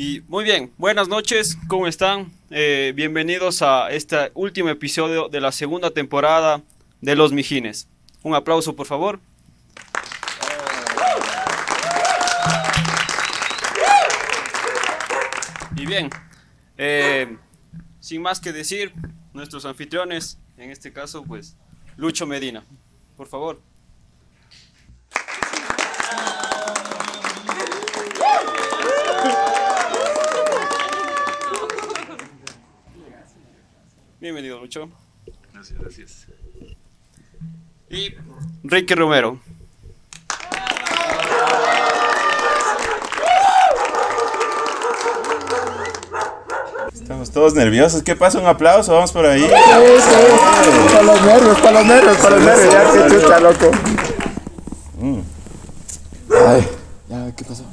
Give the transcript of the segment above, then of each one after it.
Y muy bien, buenas noches, ¿cómo están? Eh, bienvenidos a este último episodio de la segunda temporada de Los Mijines. Un aplauso, por favor. Y bien, eh, sin más que decir, nuestros anfitriones, en este caso, pues, Lucho Medina, por favor. Bienvenido, Lucho. Gracias, gracias. Y Ricky Romero. Estamos todos nerviosos. ¿Qué pasa? Un aplauso, vamos por ahí. Para los nervios, para los nervios, para los nervios. Ya, qué chucha, loco. Mm. Ay, ya, ¿qué pasó?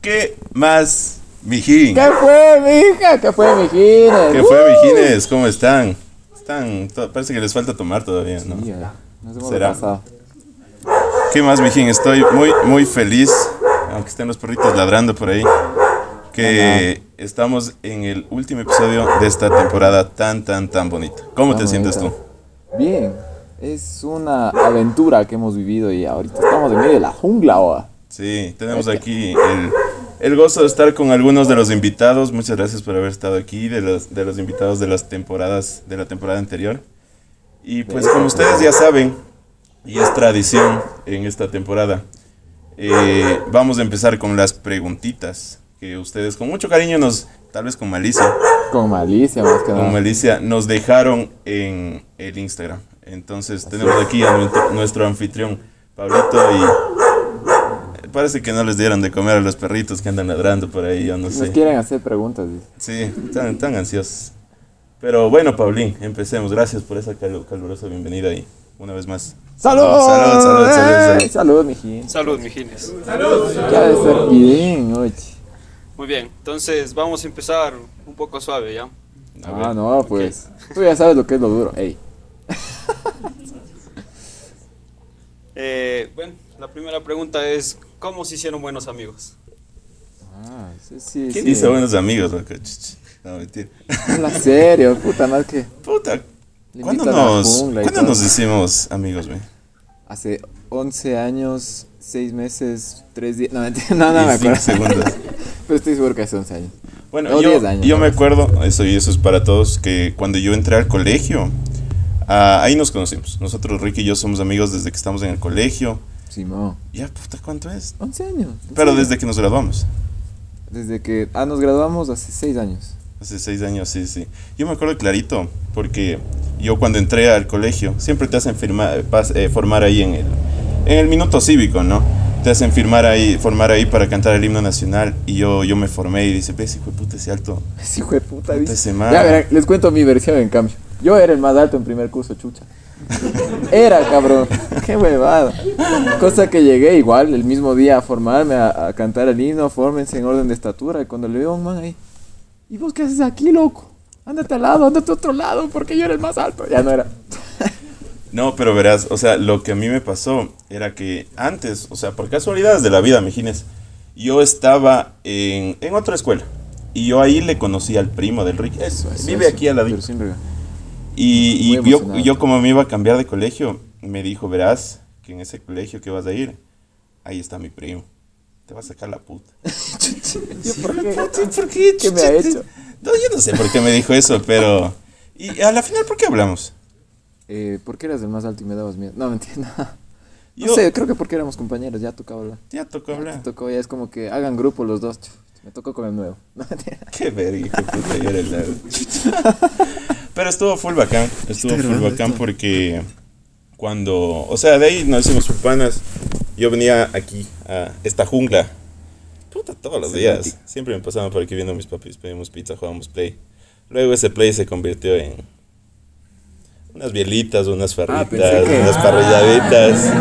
¿Qué más, mijín? ¿Qué fue, mija? ¿Qué fue, mijines? ¿Qué fue, mijines? ¿Cómo están? Están, parece que les falta tomar todavía, ¿no? Sí, ya, Nos hemos ¿Será? pasado. ¿Qué más, mijín? Estoy muy, muy feliz, aunque estén los perritos ladrando por ahí, que estamos en el último episodio de esta temporada tan, tan, tan bonita. ¿Cómo te sientes tú? Bien, es una aventura que hemos vivido y ahorita estamos en medio de la jungla ahora. Sí, tenemos aquí el, el gozo de estar con algunos de los invitados. Muchas gracias por haber estado aquí, de los, de los invitados de las temporadas, de la temporada anterior. Y pues como ustedes ya saben, y es tradición en esta temporada, eh, vamos a empezar con las preguntitas que ustedes con mucho cariño nos, tal vez con malicia, Con malicia, más que con malicia, nos dejaron en el Instagram. Entonces tenemos aquí a nuestro, nuestro anfitrión, Pablito, y parece que no les dieron de comer a los perritos que andan ladrando por ahí, yo no Nos sé. quieren hacer preguntas. dice. Sí, tan ansiosos. Pero bueno, Paulín, empecemos. Gracias por esa cal- calurosa bienvenida y una vez más. ¡Salud! Salud, salud, salud, salud. Salud, mijín. Salud, mijines. Ya debe ser bien, oye. Muy bien, entonces vamos a empezar un poco suave, ¿ya? A ver. Ah, no, pues. Tú ya sabes lo que es lo duro. Ey. Eh, bueno, la primera pregunta es, ¿cómo se hicieron buenos amigos? Ah, sí, sí. ¿Quién sí. dice buenos amigos? loco? No, mentira. Habla serio, puta, más que. Puta, ¿cuándo la nos, ¿cuándo nos hicimos amigos, güey? Hace 11 años, 6 meses, 3 días. No, mentira, no, no me acuerdo. segundos. Pero estoy seguro que hace 11 años. Bueno, No, yo, 10 años, yo ¿no? me acuerdo, eso y eso es para todos, que cuando yo entré al colegio, ah, ahí nos conocimos. Nosotros, Ricky y yo, somos amigos desde que estamos en el colegio. Simón. Ya, puta, ¿cuánto es? 11 años. ¿en Pero serio? desde que nos graduamos. Desde que. Ah, nos graduamos hace 6 años. Hace seis años, sí, sí. Yo me acuerdo clarito, porque yo cuando entré al colegio, siempre te hacen firmar, eh, formar ahí en el, en el minuto cívico, ¿no? Te hacen firmar ahí, formar ahí para cantar el himno nacional. Y yo, yo me formé y dice, ves, hijo de puta, ese alto. Ese hijo de puta, dice. Ya verán, les cuento mi versión en cambio. Yo era el más alto en primer curso, chucha. Era, cabrón. Qué huevada. Cosa que llegué igual el mismo día a formarme, a, a cantar el himno, fórmense en orden de estatura. Y cuando le veo a un man ahí, ¿y vos qué haces aquí, loco? Ándate al lado, ándate a otro lado, porque yo era el más alto. Ya no era. No, pero verás, o sea, lo que a mí me pasó era que antes, o sea, por casualidades de la vida, mijines, yo estaba en, en otra escuela. Y yo ahí le conocí al primo del Ricky. Eso, eso. Vive eso. aquí al lado. Y, y yo, yo como me iba a cambiar de colegio, me dijo, verás, que en ese colegio que vas a ir, ahí está mi primo. Te va a sacar la puta. Yo, ¿por qué? ¿Por qué? ¿Qué me ha hecho? No, yo no sé por qué me dijo eso, pero... Y a la final, ¿por qué hablamos? Eh, ¿Por qué eras el más alto y me dabas miedo? No, mentira. No, Yo- sé, creo que porque éramos compañeros, ya tocaba hablar. Ya tocó Ya hablar. te tocó, ya es como que hagan grupo los dos. Me tocó con el nuevo. No, mentira. Qué verga, puta, yo era el. Pero estuvo full bacán, estuvo full bacán esto. porque cuando, o sea, de ahí nos hicimos panas. Yo venía aquí a esta jungla, puta, todos los días. Siempre me pasaban por aquí viendo a mis papis, pedíamos pizza, jugábamos play. Luego ese play se convirtió en unas bielitas, unas farritas, pensé que- unas parrilladitas.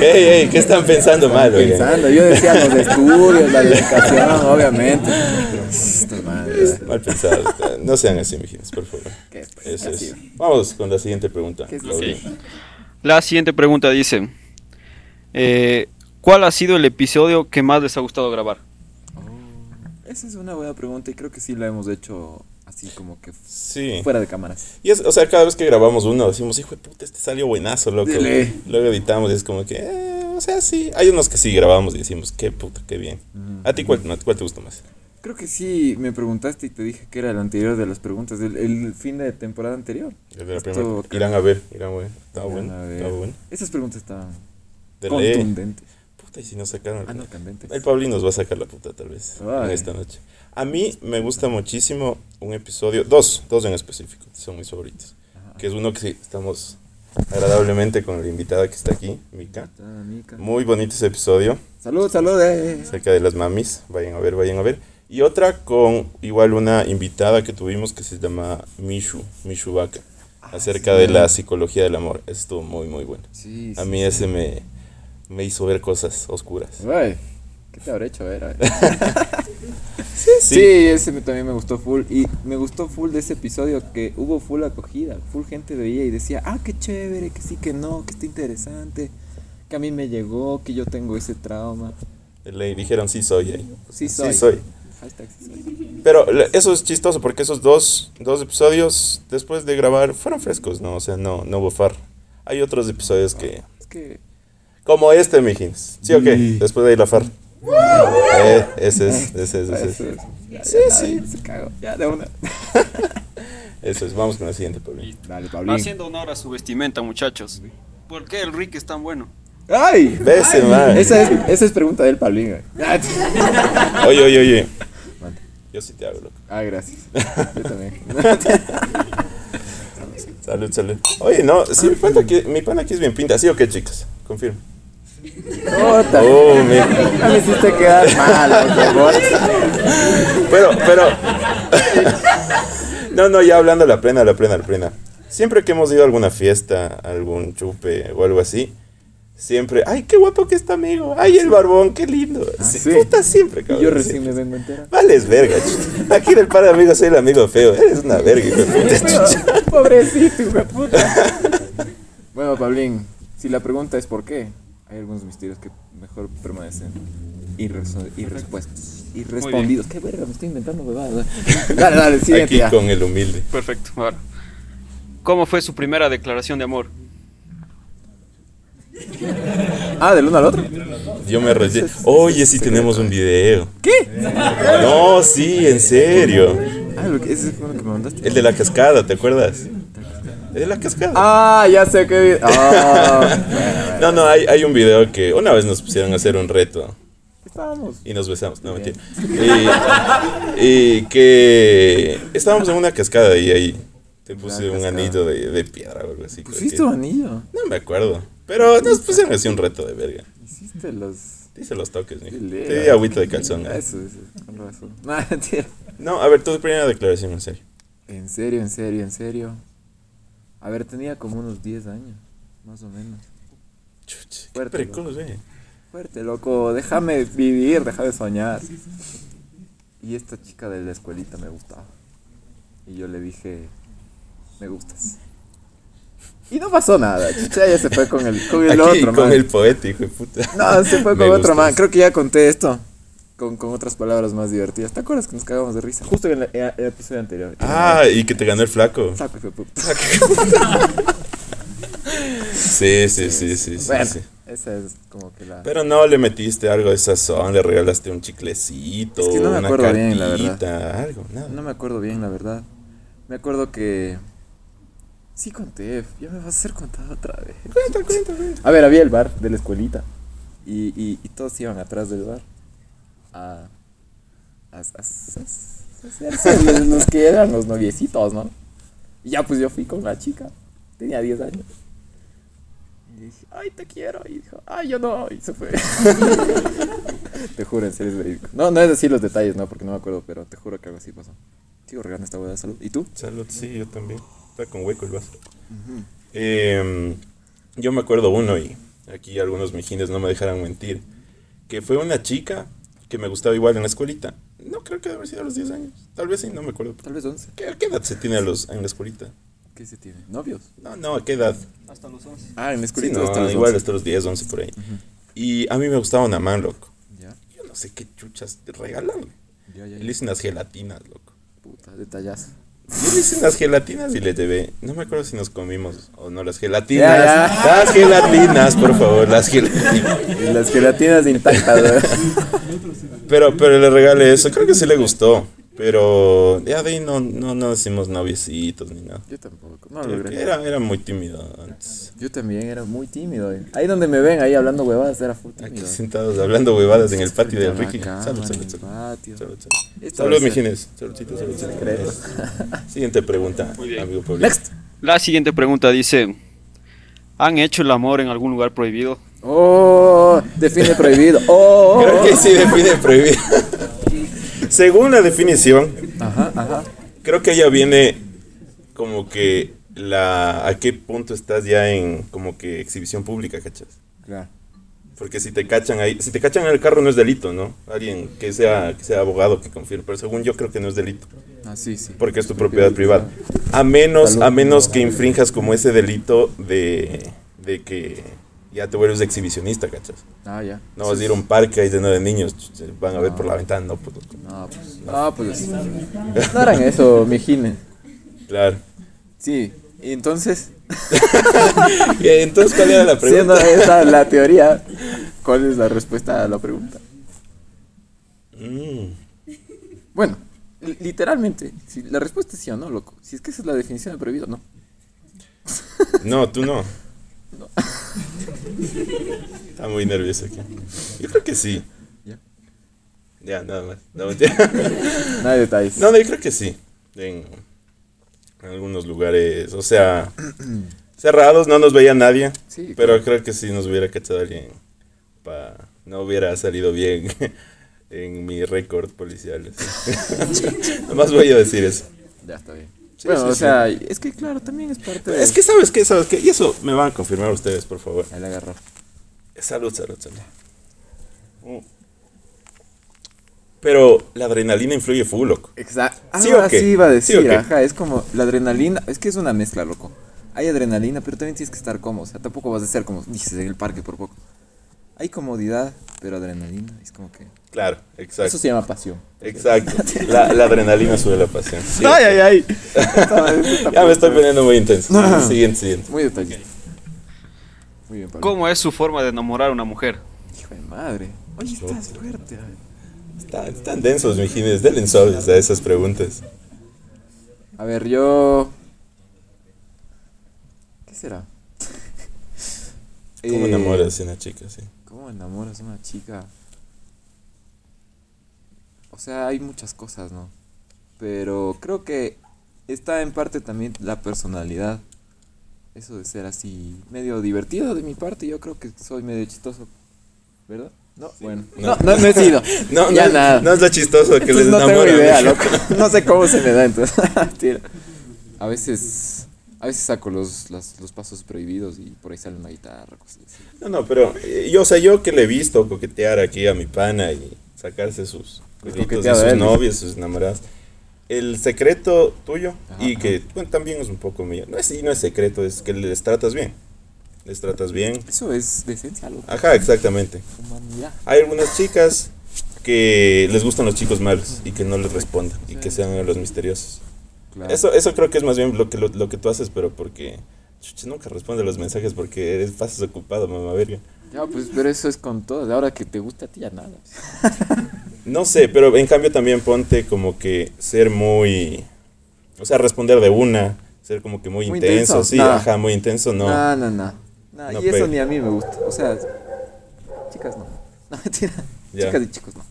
ey, ey, ¿qué están pensando mal, oigan? Pensando, yo decía los estudios, la dedicación, obviamente. Madre. Mal pensado. No sean así, mijitos, por favor. ¿Qué, pues, Eso así? es. Vamos con la siguiente pregunta. ¿Qué? La siguiente pregunta dice, eh, ¿cuál ha sido el episodio que más les ha gustado grabar? Esa es una buena pregunta y creo que sí la hemos hecho así como que Sí. fuera de cámaras. Y es, o sea, cada vez que grabamos uno decimos, hijo de puta, este salió buenazo, loco. Dele. Luego editamos y es como que, eh, o sea, sí. Hay unos que sí grabamos y decimos, qué puta, qué bien. ¿A ti cuál, cuál te gusta más? Creo que sí, me preguntaste y te dije que era el anterior de las preguntas, del el fin de temporada anterior. El de la Esto primera. creo- Irán a ver, irán a ver. Está bueno, está bueno. Esas preguntas estaban contundentes. Puta, y si no sacaron. Ah, no, candentes. El Pablín nos va a sacar la puta tal vez Ay. en esta noche. A mí me gusta muchísimo un episodio, dos, dos en específico, son mis favoritos. Que es uno que sí, estamos agradablemente con la invitada que está aquí, Mika. Muy bonito ese episodio, Salud, salud. eh. acerca de las mamis. Vayan a ver, vayan a ver. Y otra con igual una invitada que tuvimos que se llama Mishu, Mishu Baka, acerca sí. de la psicología del amor. Estuvo muy, muy bueno. Sí, A mí sí. ese me, me hizo ver cosas oscuras. Ay, ¿qué te habré hecho ver? Ay. Sí, Sí, ese me- también me gustó full. Y me gustó full de ese episodio que hubo full acogida. Full gente veía y decía, ah, qué chévere, que sí, que no, que está interesante. Que a mí me llegó, que yo tengo ese trauma. Le dijeron sí soy ahí. Sí soy. Sí soy. Hashtag sí soy. Pero eso es chistoso porque esos dos, dos episodios después de grabar fueron frescos, ¿no? O sea, no, no hubo far. Hay otros episodios que... Es que... Como este, mijins. ¿Sí o qué? Sí. Después de ahí la far. Eh, ese es, ese es, ese es. Eso es. Sí, ya, sí. Se cagó. Ya, de una. Eso es. Vamos con el siguiente, Pablo. Dale, Pablín. Haciendo honor a su vestimenta, muchachos. ¿Por qué el Rick es tan bueno? ¡Ay! Bese, man. Esa es, esa es pregunta del Pablín. güey. Oye, oye, oye. Yo sí te hago, loco. Ah, gracias. Yo también. Salud, salud. Oye, no, sí, mi pana aquí, mi pana aquí es bien pinta. ¿Sí o qué, chicas? Confirmo. Oh, me hiciste quedar mal, por favor. Pero, pero. no, no, ya hablando la plena, la plena, la plena. Siempre que hemos ido a alguna fiesta, algún chupe o algo así, siempre. ¡Ay, qué guapo que está, amigo! ¡Ay, el barbón, qué lindo! Sí, sí. Puta, siempre, cabrón. yo recién siempre. me vengo a enterar. Vales verga, chucha. Aquí del par de amigos soy el amigo feo. Eres una verga, hijo de puta, chucha. Pobrecito, hijo de puta. Bueno, Pablín, si la pregunta es por qué, hay algunos misterios que mejor permanecen irrespuestos, irrespondidos. ¿Qué verga? Me estoy inventando huevadas. Dale, dale, siguiente Aquí ya. con el humilde. Perfecto, ahora. ¿Cómo fue su primera declaración de amor? Ah, del uno al otro. Yo me relleno. Oye, sí tenemos un video. ¿Qué? No, sí, en serio. Ah, ese fue lo que me mandaste. El de la cascada, ¿te acuerdas? De la cascada. Ah, ya sé que. Ah, bueno, bueno. No, no, hay, hay un video que una vez nos pusieron a hacer un reto Estábamos. y nos besamos. No, mentira. Y, y que estábamos en una cascada y ahí te puse un anillo de, de piedra o algo así. ¿Pusiste un anillo? No me acuerdo. Pero nos pusieron así un reto de verga. Hiciste los. Dice los toques, mijo. Qué. Te di agüita de calzón. ¿eh? Eso, eso, con razón. No, a ver, tu primera declaración, en serio. En serio, en serio, en serio. A ver, tenía como unos 10 años, más o menos. Chuch, qué Fuerte, eh. Fuerte, loco, déjame vivir, déjame soñar. Y esta chica de la escuelita me gustaba. Y yo le dije, me gustas. Y no pasó nada, chucha, ya se fue con el, con el Aquí, otro, con man. el poeta, hijo de puta. No, se fue Me con otro gustas. man. Creo que ya conté esto. Con, con otras palabras más divertidas. ¿Te acuerdas que nos cagamos de risa? Justo en el, en el episodio anterior. Ah, y que te ganó el flaco. Saco, puta. Sí, sí, sí, sí, sí, Bueno, sí. esa es como que la... Pero no le metiste algo de sazón, le regalaste un chiclecito, Es que no me una acuerdo bien, la algo, nada. No me acuerdo bien, la verdad. Me acuerdo que... Sí conté, ya me vas a hacer contar otra vez. Cuenta, cuenta, cuenta. A ver, había el bar de la escuelita. Y, y, y todos iban atrás del bar. A... A, a- hacerse los, los que eran los noviecitos, ¿no? Y ya pues yo fui con la chica. Tenía 10 años. Y dije, ay, te quiero. Y dijo, ay, yo no. Y se fue. te juro, en serio es verídico. No, no es decir los detalles, no, porque no me acuerdo, pero te juro que algo así pasó. Sigo regando esta hueá de salud. ¿Y tú? Salud, sí, yo también. Está con hueco el vaso. Em, yo me acuerdo uno y aquí algunos mijines no me dejarán mentir. Que fue una chica que me gustaba igual en la escuelita. No creo que debe haber sido a los 10 años. Tal vez sí, no me acuerdo. Tal vez 11. ¿Qué, qué edad se tiene a los, en la escuelita? ¿Qué se tiene? ¿Novios? No, no, ¿a qué edad? Hasta los 11. Ah, en la Sí, escuelita no, hasta los igual 11. hasta los 10, 11 por ahí. Y a mí me gustaba una man, loco. Ya. Yo no sé qué chuchas regalarle. Ya, ya, Y ya. le hice unas gelatinas, loco. Puta, detallazo. Yo le hice unas gelatinas y le llevé. No me acuerdo si nos comimos o no las gelatinas. Ya, ya. Las gelatinas, por favor, las gelatinas. Las gelatinas intactas, ¿verdad? Pero, pero le regalé eso. Creo que sí le gustó. Pero ya de ahí no, no, no decimos noviecitos ni nada. Yo tampoco, no lo logré. Era, era muy tímido antes. Yo también era muy tímido. eh. Ahí donde me ven, ahí hablando huevadas, era full Aquí sentados hablando huevadas en el patio del Ricky. cámara, Salud, salud, salud. patio. Salud, salud. Salud, mijines. Saludcito. Siguiente pregunta, amigo Pablo. Next. La siguiente pregunta dice: ¿Han hecho el amor en algún lugar prohibido? Oh, define prohibido. Oh, Creo que sí define prohibido. Según la definición, Ajá, ajá. creo que ya viene como que la a qué punto estás ya en como que exhibición pública, ¿cachas? Claro. Porque si te cachan ahí, si te cachan en el carro no es delito, ¿no? Alguien que sea que sea abogado que confirme, pero según yo creo que no es delito, Ah, sí, sí. porque es tu propiedad privada. A menos a menos que infrinjas como ese delito de de que ya te vuelves exhibicionista, ¿cachas? Ah, ya. No vas a ir a un parque ahí lleno de niños, se van a ver por la ventana, no, pues, No, pues. No, pues. No harán eso, mijines. claro. Sí. Y entonces, Y entonces, ¿cuál era la siendo pregunta? esa la teoría, ¿cuál es la respuesta a la pregunta? Mm, Bueno, li- literalmente, si la respuesta es sí o no, loco. Si es que esa es la definición de prohibido, no. No, tú no. Está muy nervioso aquí. Yo creo que sí. Ya. Ya, nada más. No. No hay detalles. no, no, yo creo que sí. En, en algunos lugares, o sea, cerrados, no nos veía nadie. Sí, Pero claro. creo que si nos hubiera cachado alguien, pa, no hubiera salido bien en mi récord policial. Nada más voy a decir eso. Ya está bien. Sí, bueno, sí, o sí. sea, es que claro, también es parte de... Es que, ¿sabes qué? ¿Sabes qué? Y eso me van a confirmar ustedes, por favor. Ahí la agarró. Salud, salud, salud. Mm. Pero la adrenalina influye full, loco. Exacto. ¿Sí Ahora o qué? sí iba a ¿Sí decir, ajá, es como la adrenalina, es que es una mezcla, loco. Hay adrenalina, pero también tienes que estar cómodo, o sea, tampoco vas a ser como dices en el parque por poco. Hay comodidad, pero adrenalina, es como que... Claro, exacto. Eso se llama pasión. Exacto. La, la adrenalina sube la pasión. Sí. ay, ay! Ya me estoy poniendo muy intenso. Siguiente, siguiente. Muy detallista. Muy bien, Pablo. ¿Cómo es su forma de enamorar a una mujer? Hijo de madre. Oye, estás fuerte. ay. Están, densos, mijines. Denle sobres a esas preguntas. A ver, yo... ¿Qué será? ¿Cómo Eh, enamoras a una chica así? ¿Cómo enamoras a una chica? O sea, hay muchas cosas, ¿no? Pero creo que está en parte también la personalidad. Eso de ser así medio divertido de mi parte, yo creo que soy medio chistoso. ¿Verdad? No, bueno. No. No, no, no he sido. No, ya no, nada. no es lo chistoso que les Entonces no tengo enamora. idea, loco. No sé cómo se me da entonces. Mentira. A veces, a veces saco los, las- los pasos prohibidos y por ahí sale una guitarra, cosas así. No, no, pero eh, yo, o sea, yo que le he visto coquetear aquí a mi pana y sacarse sus cueritos de coqueteado sus novias, sus enamoradas. El secreto tuyo Ajá, y que bueno, también es un poco mío. No es, y no es secreto, es que les tratas bien. Les tratas bien. Eso es decencia, loco. Ajá, exactamente. Humanidad. Hay algunas chicas que les gustan los chicos malos y que no les respondan y que sean los misteriosos. Claro. Eso, eso creo que es más bien lo que, lo, lo que tú haces, pero porque chucha, nunca responde los mensajes porque eres pasas ocupado, mamá verga. Ya, pues, pero eso es con todas. Ahora que te gusta a ti, ya nada. No sé, pero en cambio también ponte como que ser muy, o sea, responder de una, ser como que muy, Muy intenso, intenso, sí, nah. ajá, muy intenso, no. No, no, no. No, No y eso ni a mí me gusta. O sea, chicas no. No, mentira. Ya. Chicas y chicos no.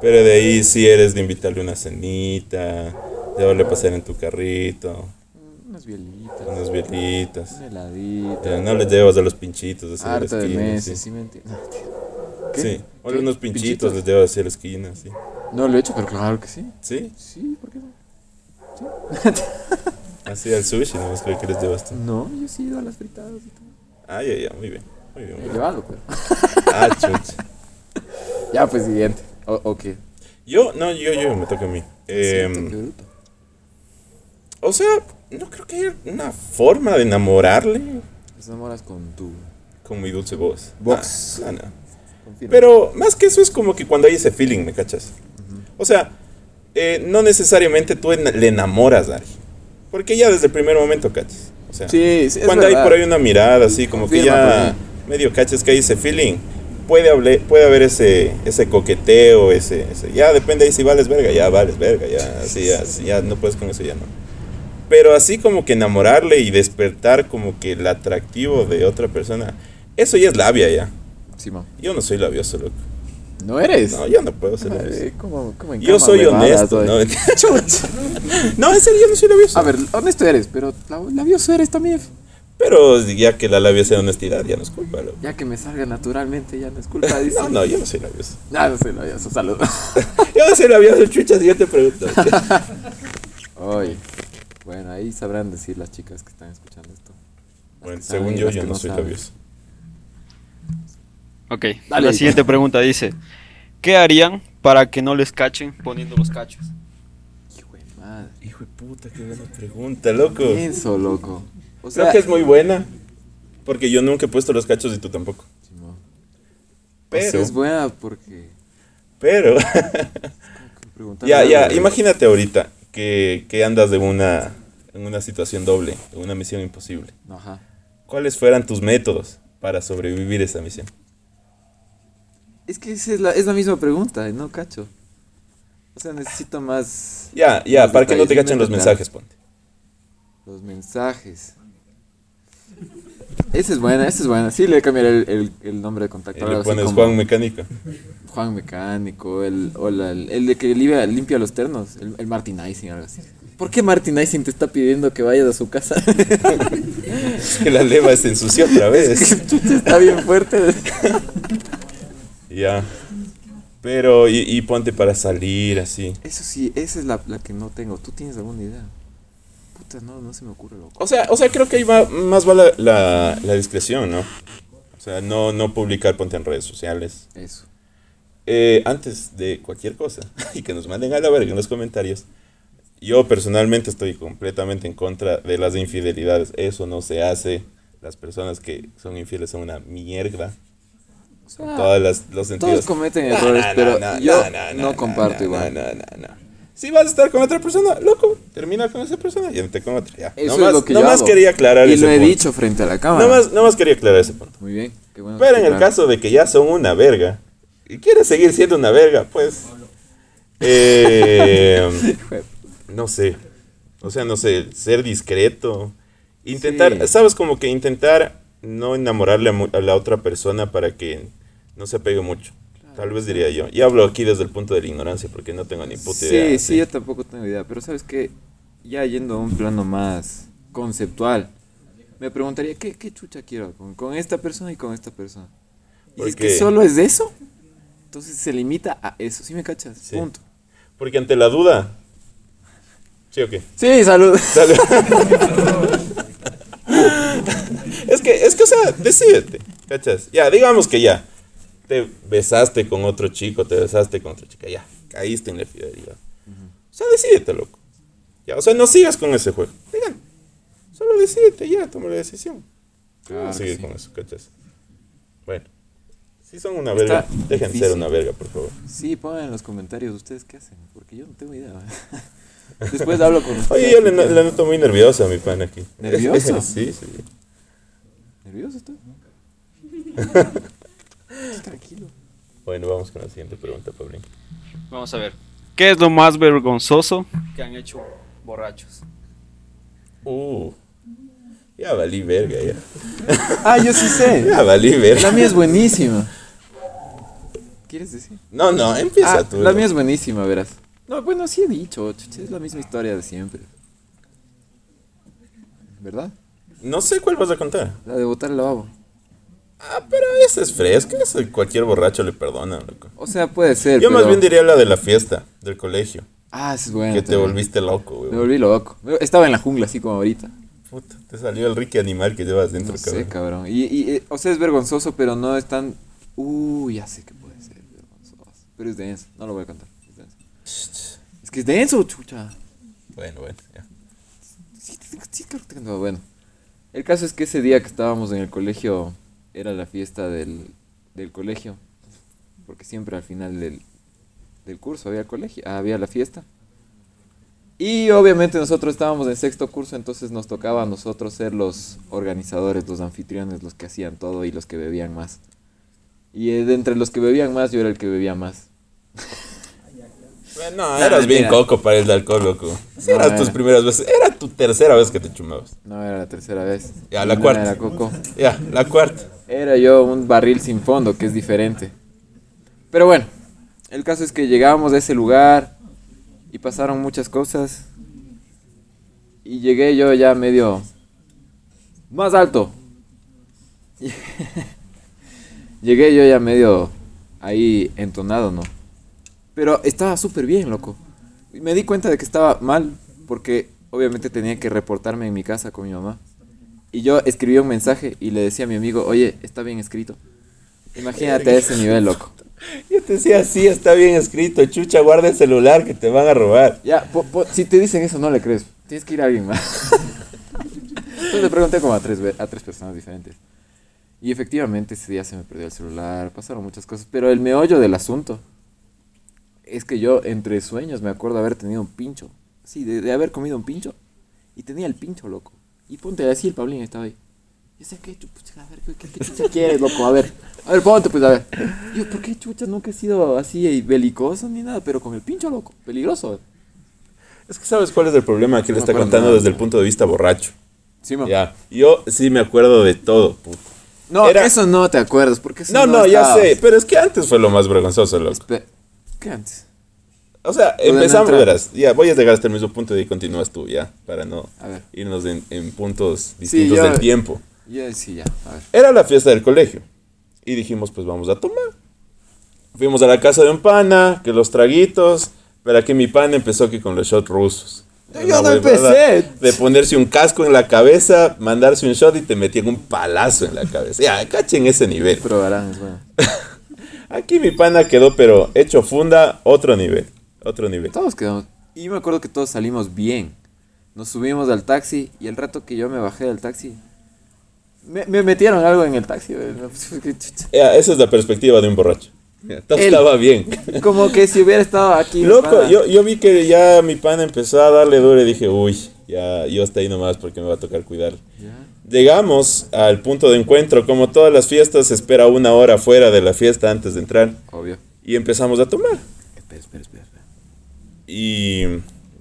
Pero de ahí sí eres de invitarle una cenita, llevarle a pasar en tu carrito, Unas bielitas. unas velitas. Un heladito. No le llevas a los pinchitos así de meses, sí. sí me entiendes. No, mentira. ¿Qué? Sí, o ¿Qué? unos pinchitos, les llevas hacia la esquina, sí. No lo he hecho, pero claro que sí. Sí, Sí, ¿por qué no? así al sushi, no creo que les llevas tú. No, yo sí he ido a las fritadas y todo. Ah, ya, ya, muy bien, muy bien. He Muy bien. llevado, pero. Ah, chucha. Ya, pues siguiente. O, ok. Yo, no, yo, yo, me toca a mí. Bruto. o sea, no creo que haya una forma de enamorarle Te enamoras con tu. con mi dulce voz. No, no. Confirma. Pero más que eso es como que cuando hay ese feeling, ¿me cachas? O sea, eh, no necesariamente tú en- le enamoras a alguien. Porque ya desde el primer momento cachas. O sea, Sí, sí, cuando hay verdad. por ahí una mirada así, como que Confirma, ya medio cachas que hay ese feeling, puede, hable- puede haber ese, ese coqueteo, ese, ese- Ya depende ahí si vales verga, ya vales verga, ya, así, ya, así, ya no puedes con eso, ya no. Pero así como que enamorarle y despertar como que el atractivo de otra persona, eso ya es labia ya. Simón. Yo no soy labioso, loco. ¿No eres? No, yo no puedo ser labioso. ¿cómo, cómo Yo soy honesto? ¿no? No, en serio, yo no soy labioso. A ver, honesto eres, pero la- labioso eres también. Pero ya que la labia sea honestidad, ya no es culpa, loco. Ya que me salga naturalmente, ya no es culpa. Dice. No, no, yo no soy labioso. Ah, no soy labioso, salud. Yo no soy labioso, chuchas, yo te pregunto. Oye, bueno, ahí sabrán decir las chicas que están escuchando esto. Las Bueno, según yo, yo no soy saben. labioso. Ok, Dale. la siguiente pregunta dice, ¿qué harían para que no les cachen poniendo los cachos? Hijo de madre. Hijo de puta, qué buena pregunta, loco. Pienso, loco. O Creo que es muy buena. Porque yo nunca he puesto los cachos y tú tampoco. Pero, O sea, es buena porque. pero. ya, ya, imagínate ahorita que, que andas de una, en una situación doble, en una misión imposible. Ajá. ¿Cuáles fueran tus métodos para sobrevivir esa misión? Es que esa es la, es la misma pregunta, no cacho. O sea, necesito más. Ya, ya, para que no te cachen los mensajes, ponte. Los mensajes. Esa es buena, esa es buena. Sí, le cambiaré el, el, el nombre de contacto. le pones como Juan Mecánico. Juan Mecánico, el, o la- el, el de que limpia, limpia los ternos, el, el Martinizing, algo así. ¿Por qué Martinizing te está pidiendo que vayas a su casa? que la leva se ensució otra vez. Chucha, está bien fuerte. Ya. Pero, y, y ponte para salir así. Eso sí, esa es la, la que no tengo. ¿Tú tienes alguna idea? Puta, no, no se me ocurre, loco. O sea, o sea creo que ahí va, más va la, la, la discreción, ¿no? O sea, no, no publicar, ponte en redes sociales. Eso. Eh, antes de cualquier cosa, y que nos manden a la verga en los comentarios, yo personalmente estoy completamente en contra de las infidelidades. Eso no se hace. Las personas que son infieles son una mierda. O sea, Todas las, los sentidos. todos cometen errores, pero yo no, comparto igual. No, no, no. Si vas a estar con otra persona, loco, termina con esa persona y vete con otra. Ya. Eso nomás, es lo que yo nomás hago. quería aclarar Y ese lo he punto. dicho frente a la cámara. Nomás, nomás quería aclarar ese punto. Muy bien, qué bueno. Pero en el caso de que ya son una verga y quieres seguir siendo una verga, pues. eh, no sé. O sea, no sé, ser discreto. Intentar, Sí. ¿sabes? Como que intentar no enamorarle a, mu- a la otra persona para que no se apegue mucho. Tal vez diría yo. Y hablo aquí desde el punto de la ignorancia porque no tengo ni puta Sí, idea. sí, yo tampoco tengo idea. Pero sabes que ya yendo a un plano más conceptual, me preguntaría, ¿qué, qué chucha quiero con, con esta persona y con esta persona? Y si es que Porque- solo es de eso, entonces se limita a eso. ¿Sí me cachas? Sí. Punto. Porque ante la duda. ¿Sí o qué? Sí, salud. Salud. es que, es que, o sea, decídete, ¿cachas? Ya, digamos que ya, te besaste con otro chico, te besaste con otra chica, ya, caíste en la fidelidad. O sea, decídete, loco. Ya, o sea, no sigas con ese juego. Digan, solo decídete, ya, toma la decisión. Claro no que sigues sí. con eso, ¿cachas? Bueno, si son una Está verga, dejen difícil. ser una verga, por favor. Sí, pongan en los comentarios ustedes qué hacen, porque yo no tengo idea. Después hablo con ustedes. Oye, yo le, no- le noto muy nervioso a mi pan aquí. ¿Nervioso? sí, sí. ¿Nervioso estoy? Tranquilo. Bueno, vamos con la siguiente pregunta, Pablín. Vamos a ver. ¿Qué es lo más vergonzoso que han hecho borrachos? Uh, ya valí verga, ya. Ah, yo sí sé. Ya valí La verga. mía es buenísima. ¿Quieres decir? No, no, empieza Ah, tú. la ¿no? mía es buenísima, verás. No, bueno, sí he dicho, es la misma historia de siempre. ¿Verdad? No sé cuál vas a contar. La de botar el lavabo. Ah, pero esa es fresca, esa cualquier borracho le perdona, loco. O sea, puede ser. Yo más bien diría la de la fiesta, del colegio. Ah, es buena. Que te también. volviste loco, Me güey. volví loco. Estaba en la jungla, así como ahorita. Puta, te salió el rique animal que llevas dentro, No sé, cabrón. cabrón. Y, y, eh, o sea, es vergonzoso, pero no es tan. Uh, ya sé que puede ser vergonzoso. Pero es denso. No lo voy a contar. Es denso. Es que es denso, chucha. Bueno, bueno, ya. Sí, sí, sí. Bueno, el caso es que ese día que estábamos en el colegio era la fiesta del, del colegio. Porque siempre al final del, del curso, había colegio, había la fiesta. Y obviamente nosotros estábamos en sexto curso, entonces nos tocaba a nosotros ser los organizadores, los anfitriones, los que hacían todo y los que bebían más. Y eh, de entre los que bebían más, yo era el que bebía más. No, eras bien coco para el de alcohol, loco. Sí, No, eran tus era. primeras veces. Era tu tercera vez que te chumabas. No era la tercera vez. Ya, la No cuarta. Era Coco. Ya, la cuarta. Era yo un barril sin fondo, que es diferente. Pero bueno, el caso es que llegábamos a ese lugar y pasaron muchas cosas. Y llegué yo ya medio más alto. llegué yo ya medio ahí entonado, ¿no? Pero estaba súper bien, loco. Y me di cuenta de que estaba mal porque obviamente tenía que reportarme en mi casa con mi mamá. Y yo escribí un mensaje y le decía a mi amigo, oye, está bien escrito. Imagínate a ese nivel, loco. Yo te decía, sí, está bien escrito. Chucha, guarda el celular que te van a robar. Ya, po- po- si te dicen eso, no le crees. Tienes que ir a alguien más. Entonces le pregunté como a tres, a tres personas diferentes. Y efectivamente ese día se me perdió el celular, pasaron muchas cosas. Pero el meollo del asunto es que yo entre sueños me acuerdo haber tenido un pincho. Sí, de, de haber comido un pincho. Y tenía el pincho, loco. Y ponte así, el Pablín estaba ahí. Yo sé qué chucha, a ver, ¿qué, qué, qué chucha quieres, loco? A ver, a ver, ponte, pues, a ver. Y Yo, ¿por qué chucha nunca he sido así belicoso ni nada? Pero con el pincho, loco, peligroso. Es que sabes cuál es el problema que le No está me contando nada. desde el punto de vista borracho. Sí, mo. Ya, yo sí me acuerdo de todo. puto. No, Era- eso no te acuerdas, porque eso No, no, ya estabas. sé, pero es que antes fue lo más vergonzoso, loco. Espe- ¿Qué antes? O sea, empezamos, entrar. verás, ya voy a llegar hasta el mismo punto y continúas tú, ya, para no irnos en, en puntos distintos yo- del tiempo. Ya, sí, ya, a ver. Era la fiesta del colegio. Y dijimos, pues vamos a tomar. Fuimos a la casa de un pana, que los traguitos. Pero aquí mi pana empezó que con los shots rusos. Yo no empecé. De ponerse un casco en la cabeza, mandarse un shot y te metían un palazo en la cabeza. Ya, cachen ese nivel. Probarán, es bueno. Aquí mi pana quedó, pero hecho funda, otro nivel. Otro nivel. Todos quedamos. Y yo me acuerdo que todos salimos bien. Nos subimos al taxi y el rato que yo me bajé del taxi, me, me metieron algo en el taxi. Ya, esa es la perspectiva de un borracho. Ya, Todo Él. estaba bien. Como que si hubiera estado aquí. Loco, yo, yo vi que ya mi pana empezó a darle duro y dije, uy, ya yo hasta ahí nomás porque me va a tocar cuidar. Llegamos al punto de encuentro, como todas las fiestas, se espera una hora fuera de la fiesta antes de entrar Obvio. y empezamos a tomar. Espera, espera, espera. Y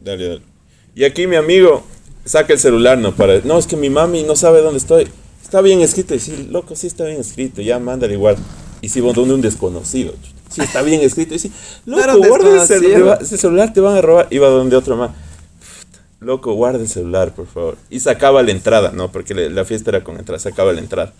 dale, dale. Y aquí mi amigo saca el celular, no para, no es que mi mami no sabe dónde estoy. Está bien escrito, y sí, loco, sí está bien escrito, ya mándale igual. Y si vos donde un desconocido, sí está bien escrito, y sí, loco, un guarda el celular, ese celular te van a robar. Iba donde otro más. Loco, guarda el celular, por favor. Y sacaba la entrada, ¿no? Porque le- la fiesta era con entrada, sacaba la entrada.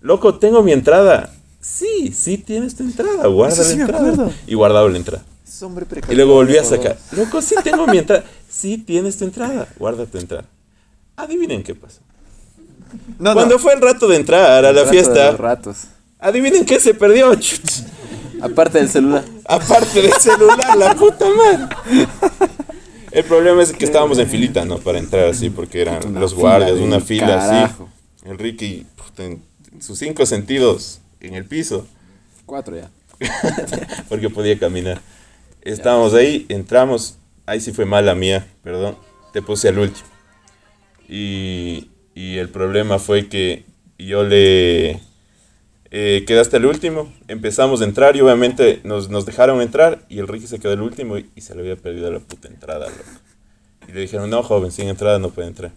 Loco, tengo mi entrada. Sí, sí tienes tu entrada, guarda la entrada. Y guardaba la entrada. Es hombre Y luego volví a sacar. Loco, sí tengo mi entrada. Sí tienes tu entrada. Guarda tu entrada. Adivinen qué pasó. No, no. Cuando fue el rato de entrar a la Rato de fiesta, los ratos. adivinen qué se perdió. Aparte del celular. Aparte del celular, la puta madre. El problema es que estábamos en filita, ¿no? Para entrar así, porque eran Una los guardias, una fila carajo. así. Puta, en sus cinco sentidos en el piso. Cuatro ya. porque podía caminar. Estábamos ahí, entramos, ahí sí fue mala mía, perdón, te puse al último. Y, y el problema fue que yo le eh, quedé hasta el último, empezamos a entrar y obviamente nos, nos dejaron entrar y el Ricky se quedó el último y, y se le había perdido la puta entrada, loco. Y le dijeron, no, joven, sin entrada no puede entrar.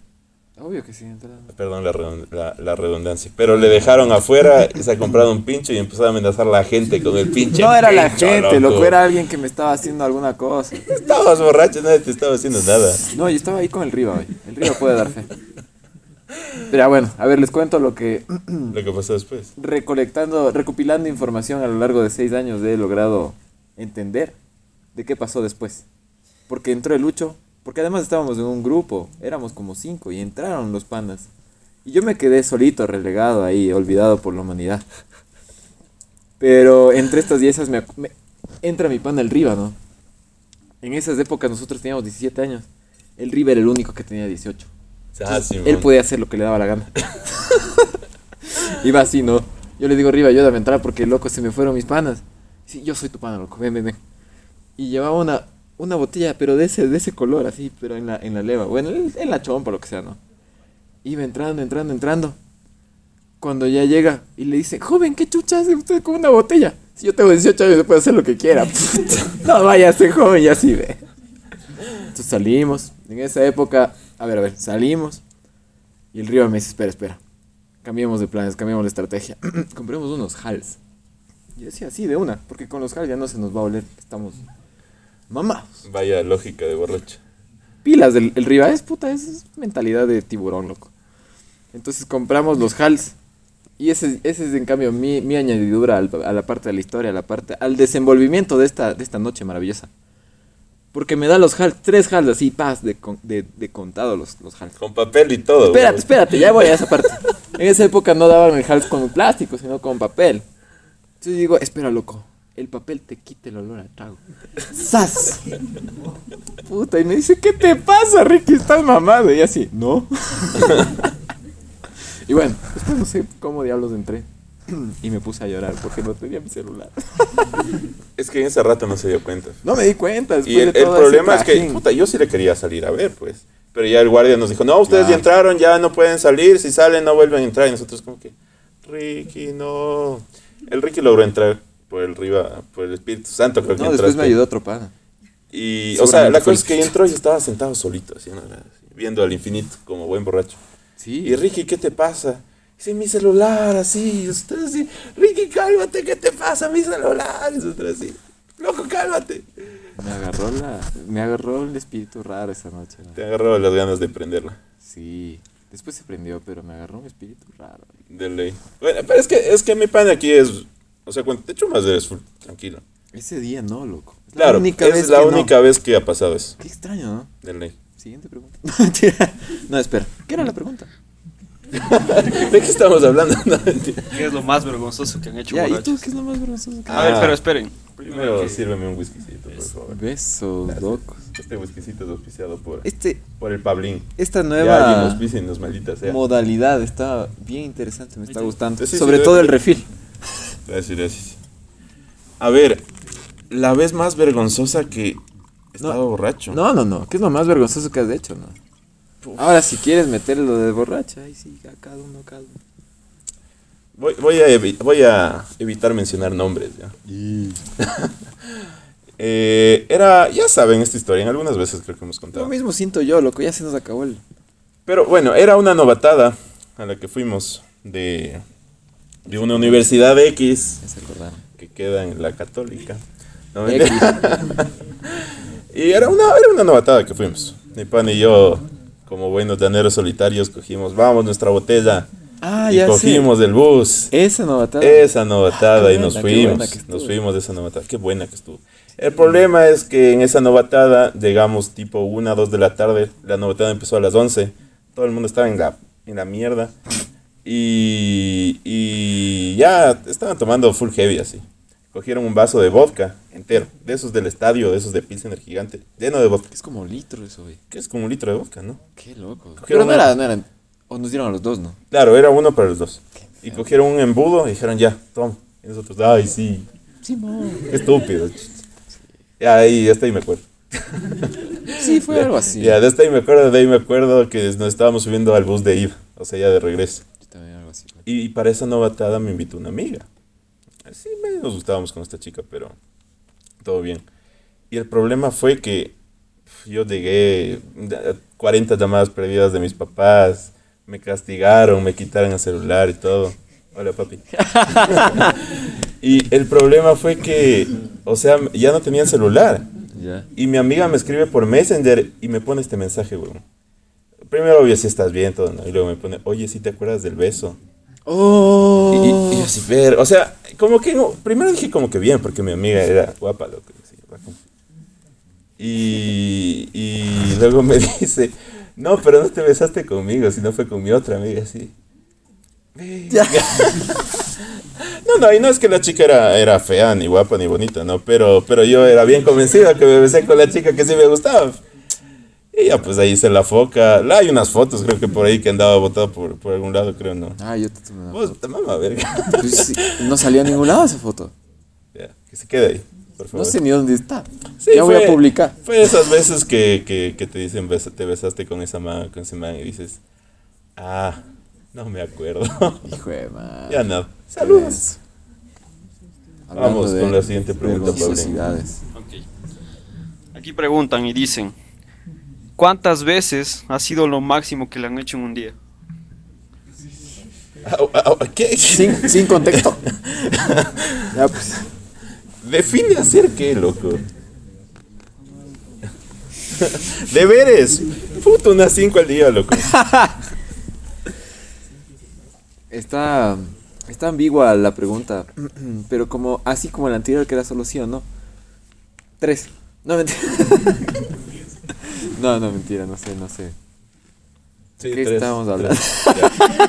Obvio que sí, entrada. Perdón la, la, la redundancia. Pero le dejaron afuera, se ha comprado un pincho y empezó a amenazar a la gente con el pinche. No era la gente, loco, era alguien que me estaba haciendo alguna cosa. Estabas borracho, nadie te estaba haciendo nada. No, yo estaba ahí con el Riva. El Riva puede dar fe. Pero bueno, a ver, les cuento lo que Lo que pasó después. recolectando, recopilando información a lo largo de seis años he logrado entender de qué pasó después. Porque entró el Lucho, porque además estábamos en un grupo, éramos como cinco y entraron los pandas. Y yo me quedé solito, relegado ahí, olvidado por la humanidad. Pero entre estas y esas me, me- entra mi pana el Riva, ¿no? En esas épocas nosotros teníamos 17 años. El Riva era el único que tenía 18. Ah, sí, Él podía hacer lo que le daba la gana. Iba así, ¿no? Yo le digo, Riva, ayúdame a entrar porque, loco, se me fueron mis panas. Sí, yo soy tu pana, loco, ven, ven, ven. y llevaba una, una botella, pero de ese, de ese color, así, pero en la, en la leva. Bueno, en, la chompa, lo que sea, ¿no? Iba entrando, entrando, entrando. Cuando ya llega y le dice, joven, ¿qué chucha hace usted con una botella? Si yo tengo 18 años, puede hacer lo que quiera. no vaya a ser joven y así ve. Entonces salimos. En esa época, a ver, a ver, salimos. Y el río me dice, espera, espera. Cambiemos de planes, cambiemos de estrategia. Compremos unos hals. Y yo decía, sí, de una, porque con los hals ya no se nos va a oler. Estamos mamados. Vaya lógica de borracho. Pilas del el Riva es puta, es, es mentalidad de tiburón, loco. Entonces compramos los hals. Y ese, ese es en cambio mi, mi añadidura al- a la parte de la historia, a la parte, al desenvolvimiento de esta, de esta noche maravillosa. Porque me da los hals, tres hals así, paz, de, con- de, de contado los, los hals. Con papel y todo. Espérate, güey. espérate, ya voy a esa parte. En esa época no daban el hals con plástico, sino con papel. Entonces digo, espera, loco, el papel te quita el olor al trago. ¡Sas! Puta, y me dice, ¿qué te pasa, Ricky? Estás mamado. Y así, ¿no? y bueno, después no sé cómo diablos entré. Y me puse a llorar porque no tenía mi celular. Es que en ese rato no se dio cuenta. No me di cuenta. Y el, problema es que, puta, yo sí le quería salir a ver, pues. Pero ya el guardia nos dijo, no, ustedes ya entraron, ya no pueden salir, si salen no vuelven a entrar. Y nosotros como que, Ricky, no. El Ricky logró entrar por el Riva, por el Espíritu Santo, creo que No, después me ayudó otro pana. Y, o sea, la cosa es que entró y estaba sentado solito, así, ¿no? Así, viendo al infinito, como buen borracho. Sí. Y Ricky, ¿qué te pasa? Dice, mi celular, así. Y usted así, Ricky, cálmate, ¿qué te pasa? Mi celular. Y nosotros así, loco, cálmate. Me agarró la, me agarró el espíritu raro esa noche. ¿no? Te agarró las ganas de prenderla. Sí. Después se prendió, pero me agarró un espíritu raro. De ley. Bueno, pero es que, es que mi pan aquí es. O sea, cuando te chumas eres full tranquilo. Ese día no, loco. Es Claro, es la que no. única vez que ha pasado eso. Qué extraño, ¿no? De ley. Siguiente pregunta. No, espera. ¿Qué era la pregunta? ¿De qué estamos hablando? No, mentira. ¿Qué es lo más vergonzoso que han hecho Ya, ¿y tú qué es lo más vergonzoso que A ver, pero esperen. Primero que- sírveme un whiskycito, por favor. Besos, locos. Este whiskycito es auspiciado por, Este, por el Pablín. esta nueva nos pisen, nos maldita sea. modalidad está bien interesante, me está gustando. Sí, sí, Sobre sí, todo sí. el refil. Gracias, gracias. A ver, la vez más vergonzosa que estaba No. borracho. No, no, no. ¿Qué es lo más vergonzoso que has hecho, no? Ahora, si quieres meterle lo de borracha, ahí sí, a cada uno, cada uno. Voy, voy, a evi- voy a evitar mencionar nombres, ya. Eh, era, ya saben esta historia, en algunas veces creo que hemos contado. Lo mismo siento yo, loco, ya se nos acabó el... Pero bueno, era una novatada a la que fuimos de, de una universidad X Ya se acordaron. que queda en la católica. No, X. y era una, era una novatada que fuimos. Mi pan y yo, como buenos llaneros solitarios, cogimos, vamos, nuestra botella. Ah, y ya sé. cogimos del bus. Esa novatada. Esa novatada Ah, y nos fuimos. Nos fuimos de esa novatada. Qué buena que estuvo. El problema es que en esa novatada llegamos tipo 1, 2 de la tarde. La novatada empezó a las 11. Todo el mundo estaba en la, en la mierda. Y, y ya estaban tomando full heavy así. Cogieron un vaso de vodka entero. De esos del estadio, de esos de Pilsener gigante. Lleno de vodka. Es como litro eso, güey. Que es como un litro de vodka, ¿no? Qué loco. Cogieron Pero no era, no eran... O nos dieron a los dos, ¿no? Claro, era uno para los dos. Y cogieron un embudo y dijeron ya, toma. Y nosotros, ay, sí, Sí, mo. Qué estúpido. Ya ahí, hasta ahí me acuerdo. Sí, fue algo así. Ya, de hasta ahí me acuerdo, de ahí me acuerdo que nos estábamos subiendo al bus de ida, o sea, ya de regreso. Yo también algo así. Y, para esa novatada me invitó una amiga. Así medio nos gustábamos con esta chica, pero todo bien. Y el problema fue que yo llegué a 40 llamadas perdidas de mis papás, me castigaron, me quitaron el celular y todo. Hola, papi. y el problema fue que, o sea, ya no tenían celular. Y mi amiga me escribe por Messenger y me pone este mensaje, weón. Primero, obvio, si estás bien, todo, ¿no? Y luego me pone, oye, si te acuerdas del beso. ¡Oh! Y, así, ver, o sea, como que, no, primero dije como que bien, porque mi amiga era guapa, loco. así, bacán. Y, y luego me dice, no, pero no te besaste conmigo, sino fue con mi otra amiga, así. Ya. No, no, y no es que la chica era, era fea, ni guapa, ni bonita, ¿no? Pero, pero yo era bien convencido que me besé con la chica que sí me gustaba. Y ya, pues ahí se la foca. La- Hay unas fotos, creo que por ahí que andaba botado por, por algún lado, creo, ¿no? Ah, yo te tomé una Vos, te mama, verga. Pues sí, no salió a ningún lado esa foto. Ya, que se quede ahí. por favor. No sé ni dónde está. Sí, ya voy a publicar. Fue esas veces que, que, que te dicen, "Besa- te besaste con esa man, con ese man, y dices, ah, no me acuerdo. Hijo de madre. ya no. Saludos. Vamos de con la siguiente pregunta. Ok. Aquí preguntan y dicen, ¿cuántas veces ha sido lo máximo que le han hecho en un día? ¿Qué? Sin, sin contexto. ya, pues. Define hacer qué, loco. Deberes. Puta, unas 5 al día, loco. Está, está ambigua la pregunta, pero como así como la anterior que era solo sí o no. Tres. No, mentira. no, no, mentira, no sé, no sé. Sí, ¿Qué estábamos hablando?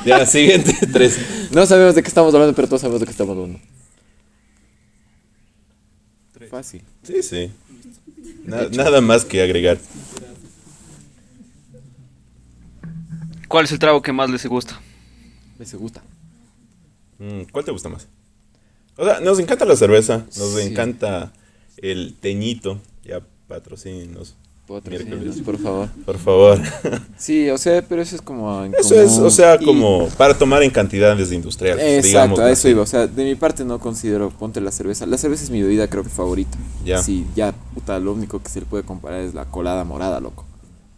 Ya, ya, siguiente, 3. No sabemos de qué estamos hablando, pero todos sabemos de qué estamos hablando. Fácil. Sí, sí. Na- nada más que agregar. ¿Cuál es el trago que más les gusta? Me se gusta. Mm, ¿Cuál te gusta más? O sea, nos encanta la cerveza, nos Sí. encanta el teñito. Ya patrocínenos. Miércoles. por favor. Por favor. Sí, o sea, pero eso es como... en Eso es, o sea, Y- como para tomar en cantidades industriales. Exacto, digamos a eso así. iba. O sea, de mi parte no considero, ponte la cerveza. La cerveza es mi bebida, creo que favorita. Ya. Sí, ya, puta, lo único que se le puede comparar es la colada morada, loco.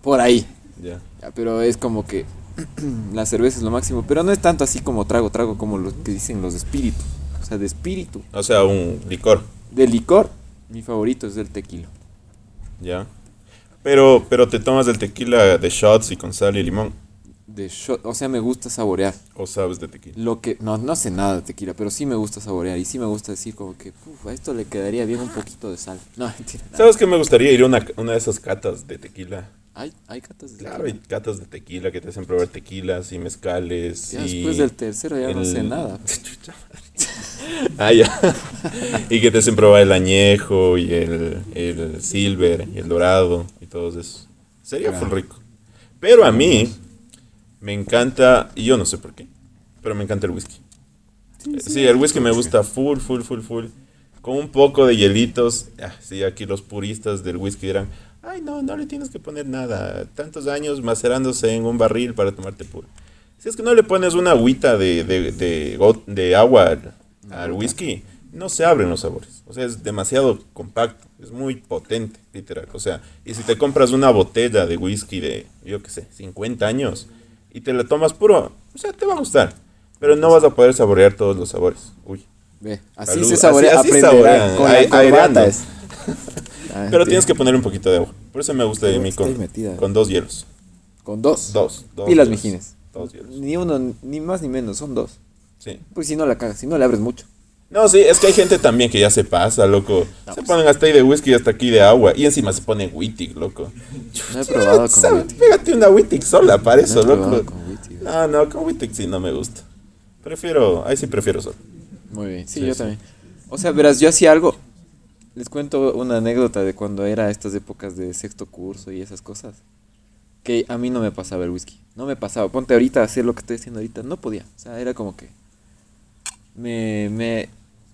Por ahí. Ya. Ya, pero es como que la cerveza es lo máximo. Pero no es tanto así como trago, trago como lo que dicen los de espíritu. O sea, de espíritu. O sea, un licor. De licor, mi favorito es el tequila. Ya. Pero, pero te tomas el tequila de shots y con sal y limón. De shot, o sea, me gusta saborear. O sabes de tequila. Lo que, no, no sé nada de tequila, pero sí me gusta saborear. Y sí me gusta decir como que, "Uf, a esto le quedaría bien un poquito de sal. No, mentira. nada. ¿Sabes qué me gustaría ir a una, una de esas catas de tequila? Hay, hay catas de Claro, hay tequila. catas de tequila que te hacen probar tequilas y mezcales. Ya y después del tercero ya no sé nada. ah, ya. y que te hacen probar el añejo y el, el silver y el dorado y todo eso. Sería Claro. full rico. Pero a mí me encanta, y yo no sé por qué, pero me encanta el whisky. Sí, el whisky me gusta full, full, full, full. Con un poco de hielitos. Ah, sí, aquí los puristas del whisky dirán, ay no, no le tienes que poner nada. Tantos años macerándose en un barril para tomarte puro. Si es que no le pones una agüita de, de, de, agua al, al whisky, no se abren los sabores. O sea, es demasiado compacto, es muy potente, literal. O sea, y si te compras una botella de whisky de, yo qué sé, 50 años y te la tomas puro, o sea, te va a gustar. Pero no vas a poder saborear todos los sabores. Uy. Ve, así se saborea, Así- así saborean, con corbata es. Ah, Pero tienes que poner un poquito de agua. Por eso me gusta de mí con, metida. con dos hielos. Con dos. Dos. dos Pilas, hielos. mijines. Dos hielos. Ni uno, ni más ni menos, son dos. Sí. Pues si no la cagas, si no le abres mucho. No, sí, es que hay gente también que ya se pasa, loco. se pues. ponen hasta ahí de whisky y hasta aquí de agua. Y encima se pone Wittig, loco. No he probado con. Wittig. Pégate una Wittig sola para eso, No he probado loco. con Wittig. No, no, con Wittig sí no me gusta. Prefiero, ahí sí prefiero solo. Muy bien, sí, Sí, yo sí. también. O sea, verás, yo hacía algo. Les cuento una anécdota de cuando era estas épocas de sexto curso y esas cosas. Que a mí no me pasaba el whisky. No me pasaba. Ponte ahorita a hacer lo que estoy haciendo ahorita. No podía. O sea, era como que. Me. me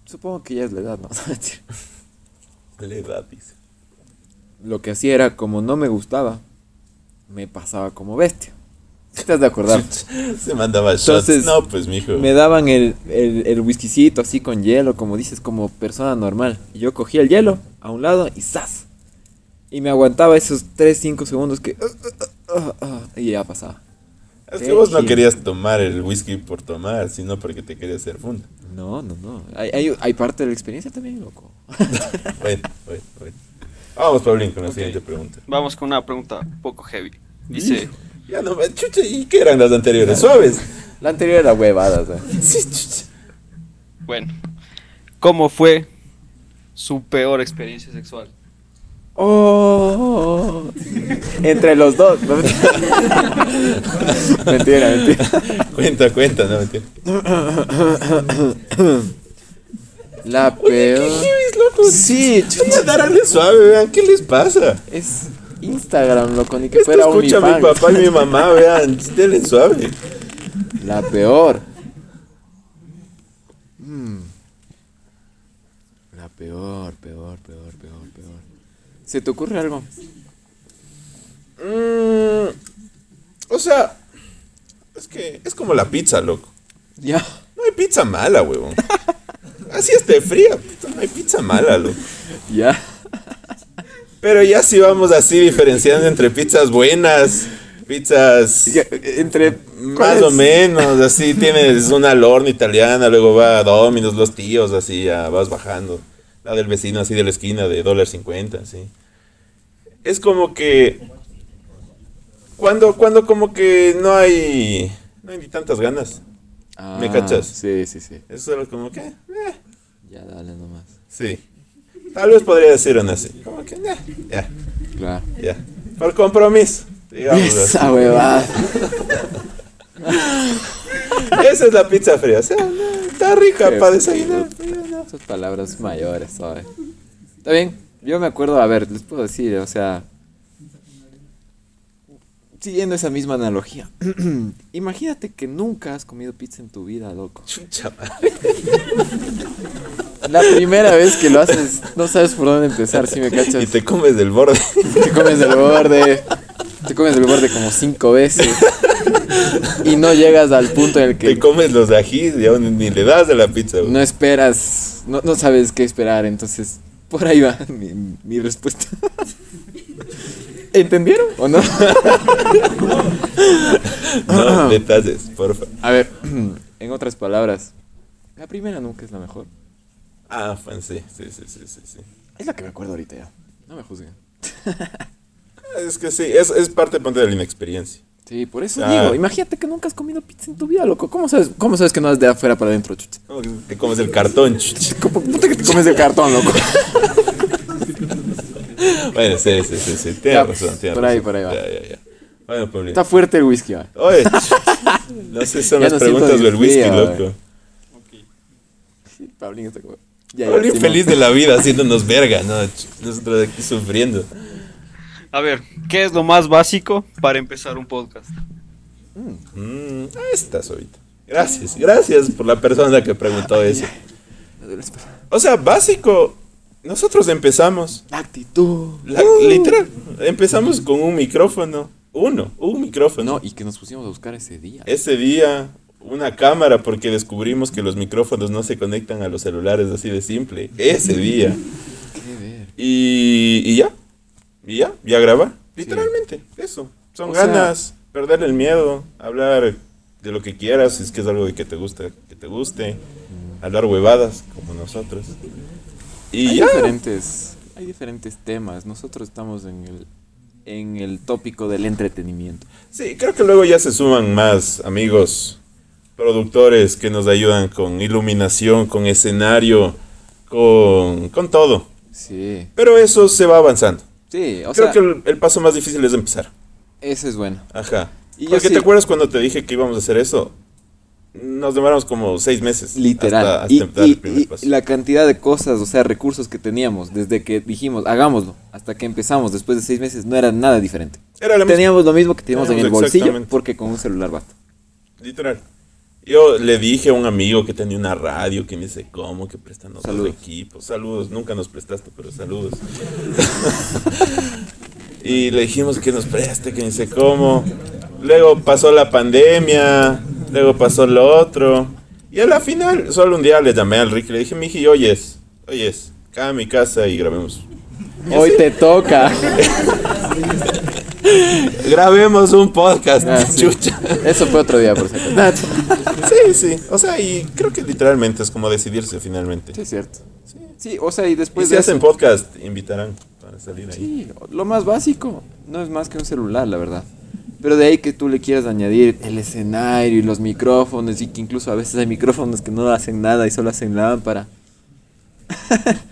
supongo que ya es la edad, ¿no? La edad, dice. lo que hacía era, como no me gustaba, me pasaba como bestia. ¿Estás de acordar? Se mandaba shots. Entonces, no, pues, mijo. Me daban el, el, el whiskycito así con hielo, como dices, como persona normal. Y yo cogía el hielo a un lado y ¡zas! Y me aguantaba esos 3, 5 segundos que... uh, uh, uh, y ya pasaba. Es que vos no querías tomar el whisky por tomar, sino porque te querías hacer funda. No, no, no. Hay, hay, hay parte de la experiencia también, loco. Bueno, bueno, bueno. Vamos, Paulín, con la siguiente pregunta. Vamos con una pregunta un poco heavy. Dice, Ya no, chucha, ¿y qué eran las anteriores? Suaves. La anterior era huevada, o sea. Sí, chucha. bueno, ¿cómo fue su peor experiencia sexual? Oh, entre los dos. No, mentira, mentira. Cuenta, cuenta, no mentira. La peor. loco? Sí. Darle suave, vean, ¿qué les pasa? Es Instagram, loco, ni que Esto fuera escucha mi OnlyFans. papá y mi mamá, vean, denle suave. La peor. Mm. La peor, peor, peor. ¿Se te ocurre algo? Mm, o sea, es que es como la pizza, loco. Ya. No hay pizza mala, huevón. Así esté fría, puta, no hay pizza mala, loco. Ya. Pero ya si vamos así diferenciando entre pizzas buenas, pizzas Ya, Entre. más o menos, así tienes una al horno italiana, luego va a Domino's, los tíos, así ya vas bajando. La del vecino así de la esquina de dólar cincuenta, así. Es como que cuando, cuando como que no hay, no hay ni tantas ganas. ¿Me cachas? Ah, Sí, sí, sí. Es solo como que, eh, Ya, dale nomás. sí. Tal vez podría decir una así. Como que, eh, ya, Claro. ya. Por compromiso, digamos así. Esa huevada. Esa es la pizza fría. O sea, no, está rica Qué para desayunar. Esas palabras mayores, ¿sabes? Está bien. Yo me acuerdo, a ver, les puedo decir, o sea. Siguiendo esa misma analogía. Imagínate que nunca has comido pizza en tu vida, loco. Chucha. La primera vez que lo haces, no sabes por dónde empezar, si me cachas. Y te comes del borde. Te comes del borde. Te comes del borde como cinco veces. Y no llegas al punto en el Te que comes los de ají y aún ni le das a la pizza. no esperas, no, no sabes qué esperar. Entonces, por ahí va mi, mi respuesta. ¿Entendieron o no? No le tases, porfa. A ver, en otras palabras, la primera nunca es la mejor. Ah, fan, sí, sí, sí, sí, sí, sí. Es la que me acuerdo ahorita ya. No me juzguen. Es que sí, es, es parte ponte, de la inexperiencia. Sí, por eso Ah. digo, imagínate que nunca has comido pizza en tu vida, loco. ¿Cómo sabes, cómo sabes que no es de afuera para adentro, que Te comes el cartón. chucha. ¿Cómo- Puta que te comes el cartón, loco. Bueno, sí, sí, sí, sí. Tienes Ya, razón, tienes por ahí, razón. por ahí va. Ya, ya, ya. Bueno, Pablito. Está fuerte el whisky, va. Oye, no sé, son Ya las no preguntas del whisky, loco. güey. Pablín está como... Ya, ya, Pablín Simón. feliz de la vida haciéndonos verga, ¿no? Nosotros aquí sufriendo. A ver, ¿qué es lo más básico para empezar un podcast? Mm, ahí estás ahorita. Gracias, gracias por la persona que preguntó eso. O sea, básico, nosotros empezamos, La actitud. la- Uh. literal, empezamos con un micrófono, uno, un micrófono. No, y que nos pusimos a buscar ese día. Ese día, una cámara, porque descubrimos que los micrófonos no se conectan a los celulares así de simple. Ese día. Qué ver. Y, y ya, y ya, ya grabar. Literalmente, eso. Son O sea- ganas, perder el miedo, hablar de lo que quieras, si es que es algo de que te gusta, que te guste, hablar huevadas como nosotros. Y hay ya. diferentes, hay diferentes temas. Nosotros estamos en el, en el tópico del entretenimiento. Sí, creo que luego ya se suman más amigos, productores que nos ayudan con iluminación, con escenario, con, con todo. Sí. Pero eso se va avanzando. Sí, o creo sea, que el, el paso más difícil es empezar. ese es bueno. Ajá. Y Porque sí- te acuerdas cuando te dije que íbamos a hacer eso. Nos demoramos como seis meses. Literal. Hasta, hasta y, el primer y paso. la cantidad de cosas, o sea, recursos que teníamos desde que dijimos, hagámoslo, hasta que empezamos después de seis meses, no era nada diferente. Era la misma, Teníamos lo mismo que teníamos en el Teníamos bolsillo, porque con un celular basta. Literal. Yo le dije a un amigo que tenía una radio, que me dice, ¿cómo? Que prestan Saludos. equipos. Saludos, nunca nos prestaste, pero saludos. y le dijimos que nos preste, que dice, ¿cómo? Luego pasó la pandemia, luego pasó lo otro. Y a la final, solo un día le llamé al Rick y le dije, Miji, oyes, oyes, acá a mi casa y grabemos. Y Hoy así, te toca. Grabemos un podcast, Ah, sí. chucha. Eso fue otro día, por acaso. Sí, sí. O sea, y creo que literalmente es como decidirse finalmente. Sí, es cierto. Sí, o sea, y Y después si de hacen eso- podcast, invitarán para salir ahí. Sí, lo más básico no es más que un celular, la verdad. Pero de ahí que tú le quieras añadir el escenario y los micrófonos y que incluso a veces hay micrófonos que no hacen nada y solo hacen lámpara.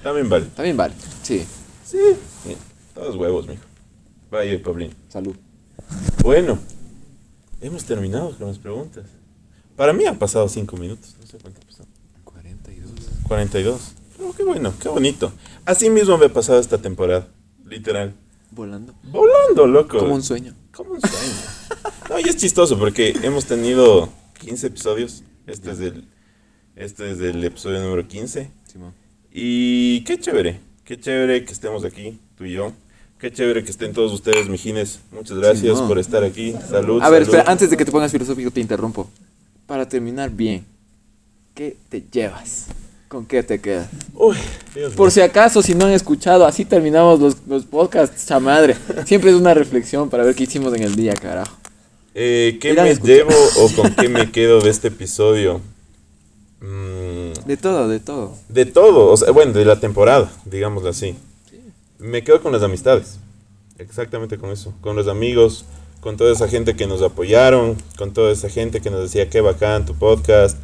También vale. También vale. Sí. Sí. Sí, Todos huevos, mijo. Vaya, Pablín. Salud. Bueno, hemos terminado con las preguntas. Para mí han pasado cinco minutos. No sé cuánto ha pasado. 42. 42. Pero qué bueno, qué bonito. Así mismo me ha pasado esta temporada. Literal. Volando. Volando, loco. Como un sueño. Como un sueño. No, y es chistoso porque hemos tenido 15 episodios. Este es el, este es el episodio número 15. Simón. Y qué chévere, qué chévere que estemos aquí, tú y yo. Qué chévere que estén todos ustedes, mijines. Muchas gracias no. por estar aquí. Salud. A ver, salud. espera, antes de que te pongas filosófico, te interrumpo. Para terminar bien, ¿qué te llevas? ¿Con qué te quedas? Uy, Dios Por si acaso, si no han escuchado, así terminamos los, los podcasts, cha madre. Siempre es una reflexión para ver qué hicimos en el día, carajo. Eh, ¿Qué me llevo o con qué me quedo de este episodio? Mm, De todo, de todo. de todo, o sea, bueno, de la temporada, digámoslo así. Me quedo con las amistades. Exactamente con eso. Con los amigos, con toda esa gente que nos apoyaron, con toda esa gente que nos decía qué bacán tu podcast.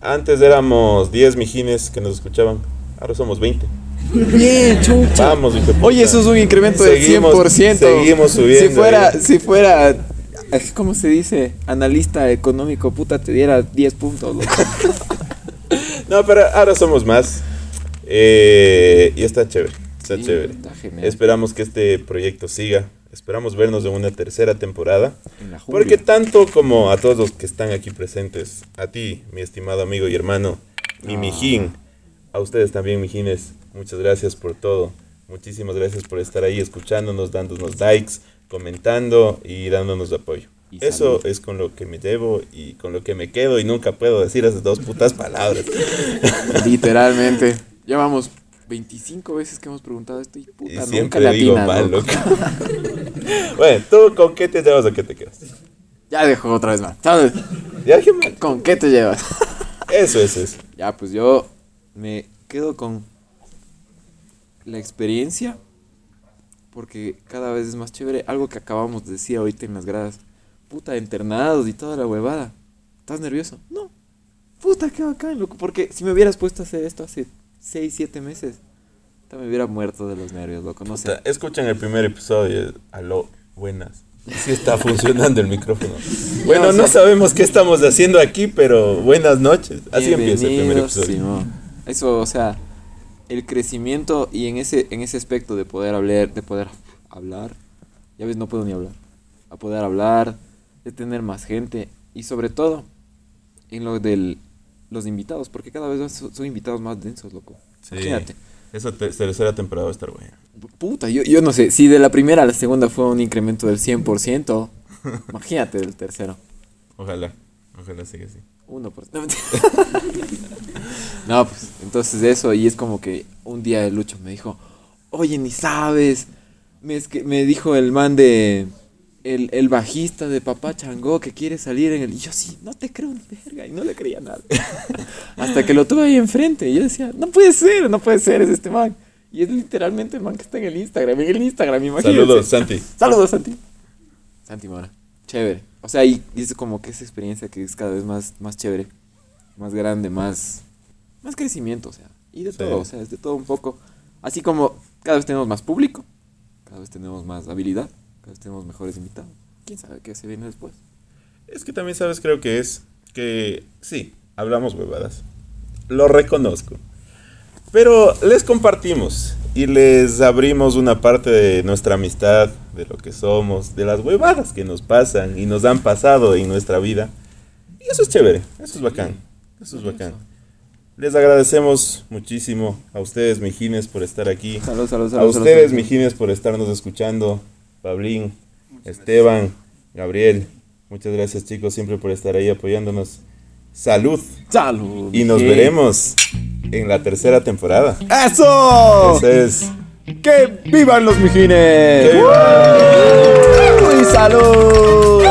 Antes éramos 10 mijines que nos escuchaban, ahora somos 20. Bien, chucha. Vamos, hijo. Oye, eso es un incremento Seguimos- del 100%. seguimos subiendo, Si fuera, si fuera, ¿cómo se dice? Analista económico, puta, te diera 10 puntos, loco. No, pero ahora somos más. Eh, y está chévere. Está Sí, chévere. está genial. Esperamos que este proyecto siga. Esperamos vernos en una tercera temporada. Porque tanto como a todos los que están aquí presentes, a ti, mi estimado amigo y hermano, mi Ah. mijín, a ustedes también, mijines, muchas gracias por todo. Muchísimas gracias por estar ahí escuchándonos, dándonos likes, comentando y dándonos apoyo. Eso es con lo que me llevo y con lo que me quedo y nunca puedo decir esas dos putas palabras. Literalmente. Llevamos 25 veces que hemos preguntado esto y Y puta, nunca siempre le digo atinas, mal, loco. bueno, ¿tú con qué te llevas o qué te quedas? Ya dejo otra vez más. ¿Sabes? Ya dije mal. ¿Con qué te llevas? Eso, eso, eso. Ya, pues yo me quedo con la experiencia porque cada vez es más chévere. Algo que acabamos de decir ahorita en las gradas. Puta, internados y toda la huevada. ¿Estás nervioso? No. Puta, qué bacán, loco. Porque si me hubieras puesto a hacer esto hace 6, 7 meses, me hubiera muerto de los nervios, loco. No sé. Puta, Escuchan el primer episodio. Aló, buenas. Sí está funcionando el micrófono. Bueno, o no sea- sabemos qué estamos haciendo aquí, pero buenas noches. Así empieza el primer episodio. Simón. Eso, o sea, el crecimiento y en ese, en ese aspecto de poder hablar, de poder hablar, ya ves, no puedo ni hablar, a poder hablar, de tener más gente y sobre todo en lo de los invitados, porque cada vez son, son invitados más densos, loco. Sí. Imagínate. Esa te- tercera temporada va a estar buena. Puta, yo, yo no sé, si de la primera a la segunda fue un incremento del 100%, imagínate del tercero. Ojalá, ojalá siga así. 1%. No, mentira. No, pues entonces eso, y es como que un día el Lucho me dijo, oye, ni sabes, me, es que, me dijo el man de, el, el bajista de Papá Changó que quiere salir en el... Y yo sí, no te creo ni verga, y no le creía nada. Hasta que lo tuve ahí enfrente, y yo decía, no puede ser, no puede ser, es este man. Y es literalmente el man que está en el Instagram, en el Instagram, imagínate. Saludos, Santi. Saludos, Santi. Santi Mora. Chévere. O sea, y, y es como que esa experiencia que es cada vez más, más chévere, más grande, más, más crecimiento, o sea. Y de Sí. todo, o sea, es de todo un poco. Así como cada vez tenemos más público, cada vez tenemos más habilidad, tenemos mejores invitados. ¿Quién sabe qué se viene después? Es que también sabes, creo que es que sí, hablamos huevadas. Lo reconozco. Pero les compartimos y les abrimos una parte de nuestra amistad, de lo que somos, de las huevadas que nos pasan y nos han pasado en nuestra vida. Y eso es chévere, eso es bacán. Eso es bacán. Les agradecemos muchísimo a ustedes, mijines, por estar aquí. Saludos, saludos, A saludos. ustedes, mijines, por estarnos escuchando. Pablín, Esteban, Gabriel. Muchas gracias, chicos, siempre por estar ahí apoyándonos. Salud. Salud. Y nos Sí. veremos en la tercera temporada. ¡Eso! Ese es. ¡Que vivan los mijines! ¡Que vivan! ¡Uy, salud!